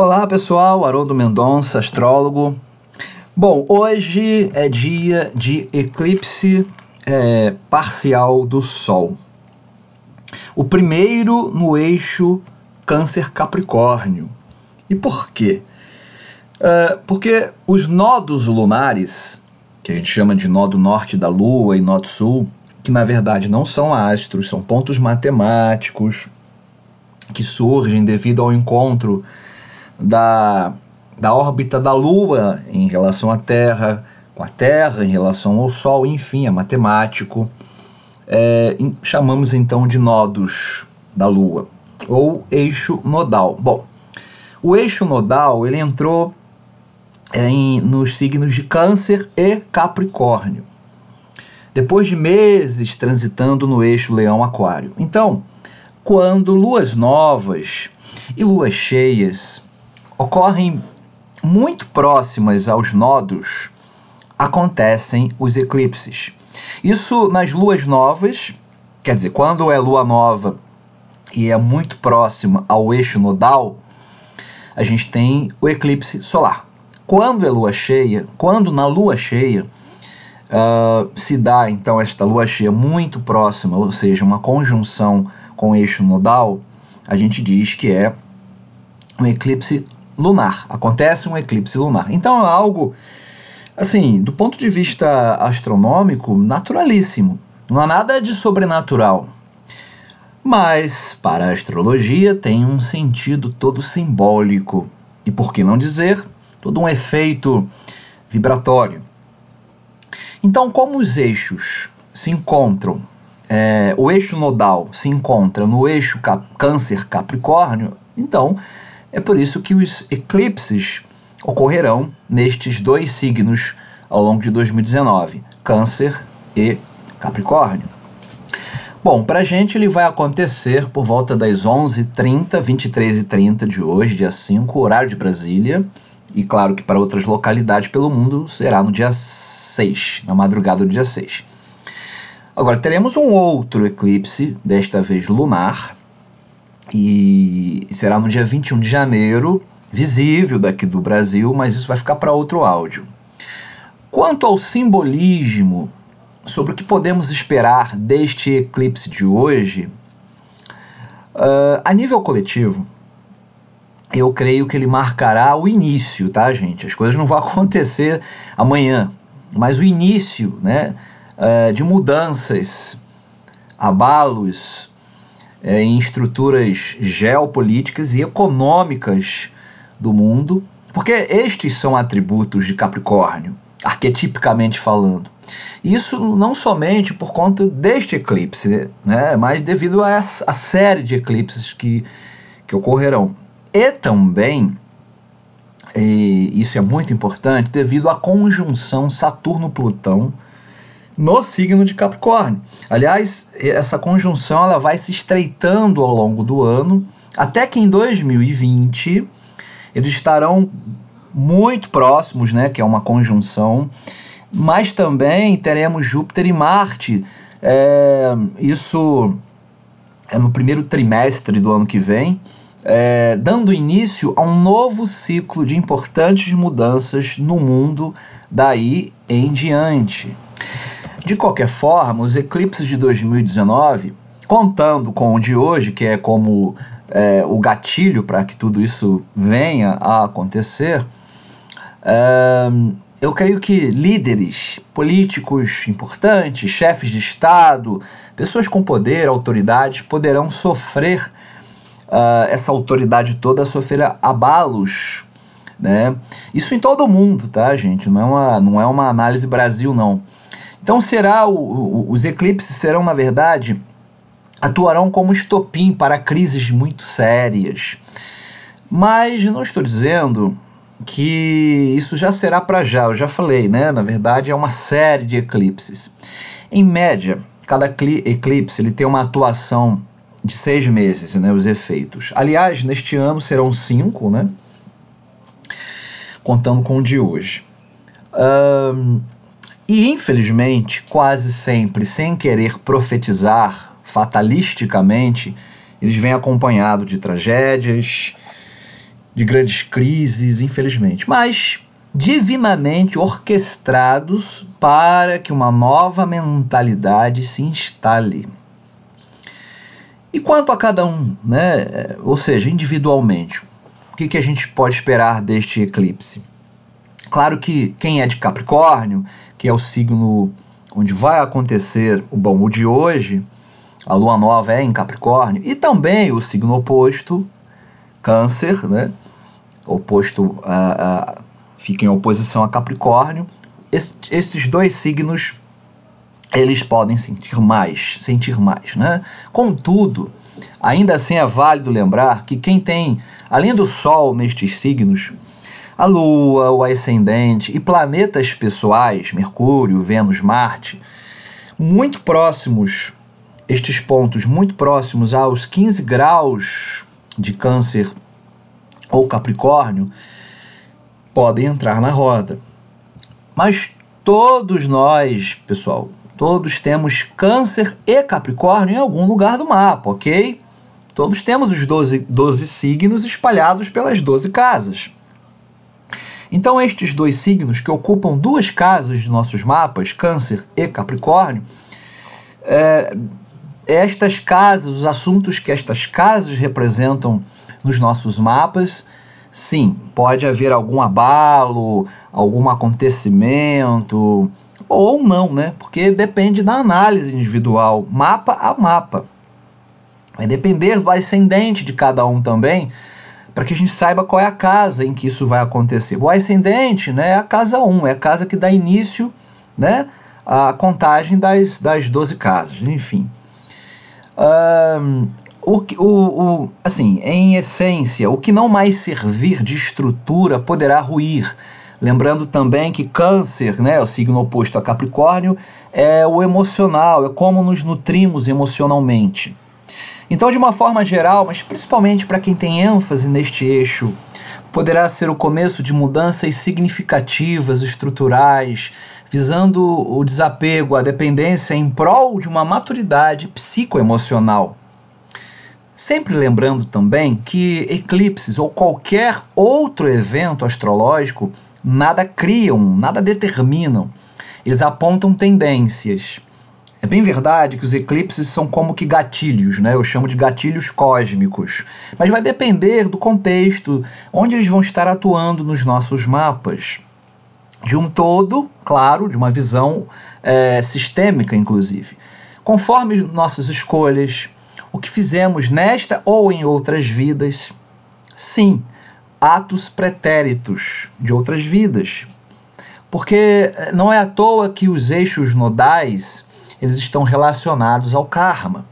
Olá pessoal, Haroldo Mendonça, astrólogo. Bom, hoje é dia de eclipse é, parcial do Sol. O primeiro no eixo Câncer-Capricórnio. E por quê? Uh, porque os nodos lunares, que a gente chama de nó do norte da Lua e nó do sul, que na verdade não são astros, são pontos matemáticos que surgem devido ao encontro da, da órbita da Lua em relação à Terra, com a Terra em relação ao Sol, enfim, é matemático. É, chamamos então de nodos da Lua, ou eixo nodal. Bom, o eixo nodal ele entrou em, nos signos de Câncer e Capricórnio depois de meses transitando no eixo Leão-Aquário. Então, quando luas novas e luas cheias ocorrem muito próximas aos nodos, acontecem os eclipses. Isso nas luas novas, quer dizer, quando é lua nova e é muito próxima ao eixo nodal, a gente tem o eclipse solar. Quando é lua cheia, quando na lua cheia, Uh, se dá então esta lua cheia muito próxima, ou seja, uma conjunção com o eixo nodal, a gente diz que é um eclipse lunar. Acontece um eclipse lunar. Então é algo, assim, do ponto de vista astronômico, naturalíssimo. Não há nada de sobrenatural. Mas para a astrologia tem um sentido todo simbólico e, por que não dizer, todo um efeito vibratório. Então, como os eixos se encontram, é, o eixo nodal se encontra no eixo cap Câncer-Capricórnio, então é por isso que os eclipses ocorrerão nestes dois signos ao longo de 2019, Câncer e Capricórnio. Bom, para a gente ele vai acontecer por volta das 11h30, 23h30 de hoje, dia 5, horário de Brasília. E claro que para outras localidades pelo mundo será no dia 6, na madrugada do dia 6. Agora teremos um outro eclipse, desta vez lunar, e será no dia 21 de janeiro, visível daqui do Brasil, mas isso vai ficar para outro áudio. Quanto ao simbolismo sobre o que podemos esperar deste eclipse de hoje, uh, a nível coletivo, eu creio que ele marcará o início, tá, gente? As coisas não vão acontecer amanhã, mas o início, né, uh, de mudanças, abalos uh, em estruturas geopolíticas e econômicas do mundo, porque estes são atributos de Capricórnio, arquetipicamente falando. Isso não somente por conta deste eclipse, né, mas devido a essa a série de eclipses que, que ocorrerão. E também, e isso é muito importante, devido à conjunção Saturno-Plutão no signo de Capricórnio. Aliás, essa conjunção ela vai se estreitando ao longo do ano, até que em 2020 eles estarão muito próximos, né, que é uma conjunção, mas também teremos Júpiter e Marte. É, isso é no primeiro trimestre do ano que vem é, dando início a um novo ciclo de importantes mudanças no mundo daí em diante. De qualquer forma, os eclipses de 2019, contando com o de hoje, que é como é, o gatilho para que tudo isso venha a acontecer, é, eu creio que líderes políticos importantes, chefes de Estado, pessoas com poder, autoridades, poderão sofrer uh, essa autoridade toda sofrer abalos. Né? Isso em todo o mundo, tá, gente? Não é uma, não é uma análise Brasil, não. Então será o, o, os eclipses serão, na verdade, atuarão como estopim para crises muito sérias. Mas não estou dizendo que isso já será para já, eu já falei, né? Na verdade, é uma série de eclipses. Em média, cada eclipse ele tem uma atuação de seis meses, né, os efeitos. Aliás, neste ano serão cinco, né? Contando com o de hoje. Um, e infelizmente, quase sempre, sem querer profetizar fatalisticamente, eles vêm acompanhados de tragédias de grandes crises, infelizmente, mas divinamente orquestrados para que uma nova mentalidade se instale. E quanto a cada um, né? ou seja, individualmente, o que, que a gente pode esperar deste eclipse? Claro que quem é de Capricórnio, que é o signo onde vai acontecer o bom o de hoje, a lua nova é em Capricórnio, e também o signo oposto, Câncer, né? Oposto a, a fica em oposição a Capricórnio. Es, esses dois signos eles podem sentir mais, sentir mais, né? Contudo, ainda assim é válido lembrar que quem tem, além do Sol nestes signos, a Lua, o ascendente e planetas pessoais, Mercúrio, Vênus, Marte, muito próximos, estes pontos muito próximos aos 15 graus de Câncer ou Capricórnio, podem entrar na roda. Mas todos nós, pessoal, todos temos Câncer e Capricórnio em algum lugar do mapa, ok? Todos temos os 12, 12 signos espalhados pelas 12 casas. Então, estes dois signos que ocupam duas casas de nossos mapas, Câncer e Capricórnio, é, estas casas, os assuntos que estas casas representam nos nossos mapas, sim, pode haver algum abalo, algum acontecimento, ou não, né? Porque depende da análise individual, mapa a mapa. Vai depender do ascendente de cada um também, para que a gente saiba qual é a casa em que isso vai acontecer. O ascendente né, é a casa 1, é a casa que dá início né, à contagem das, das 12 casas, enfim. Um, o, o, o, assim, em essência, o que não mais servir de estrutura poderá ruir. Lembrando também que Câncer, né, o signo oposto a Capricórnio, é o emocional, é como nos nutrimos emocionalmente. Então, de uma forma geral, mas principalmente para quem tem ênfase neste eixo, poderá ser o começo de mudanças significativas, estruturais, visando o desapego, a dependência em prol de uma maturidade psicoemocional. Sempre lembrando também que eclipses ou qualquer outro evento astrológico nada criam, nada determinam. Eles apontam tendências. É bem verdade que os eclipses são como que gatilhos, né? Eu chamo de gatilhos cósmicos. Mas vai depender do contexto, onde eles vão estar atuando nos nossos mapas. De um todo, claro, de uma visão é, sistêmica, inclusive. Conforme nossas escolhas, o que fizemos nesta ou em outras vidas, sim, atos pretéritos de outras vidas. Porque eh, não é à toa que os eixos nodais eles estão relacionados ao karma.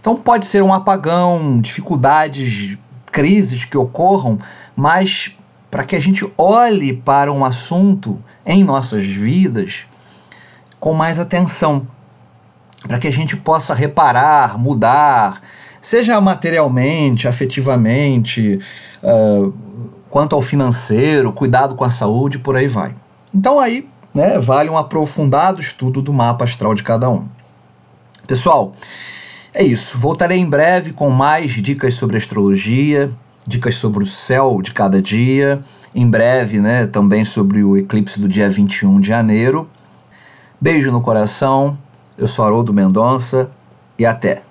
Então pode ser um apagão, dificuldades, crises que ocorram, mas para que a gente olhe para um assunto em nossas vidas com mais atenção, para que a gente possa reparar, mudar, seja materialmente, afetivamente, uh, quanto ao financeiro, cuidado com a saúde, por aí vai. Então aí né, vale um aprofundado estudo do mapa astral de cada um. Pessoal, é isso. Voltarei em breve com mais dicas sobre astrologia, dicas sobre o céu de cada dia. Em breve, né, também sobre o eclipse do dia 21 de janeiro. Beijo no coração. Eu sou Haroldo Mendonça e até.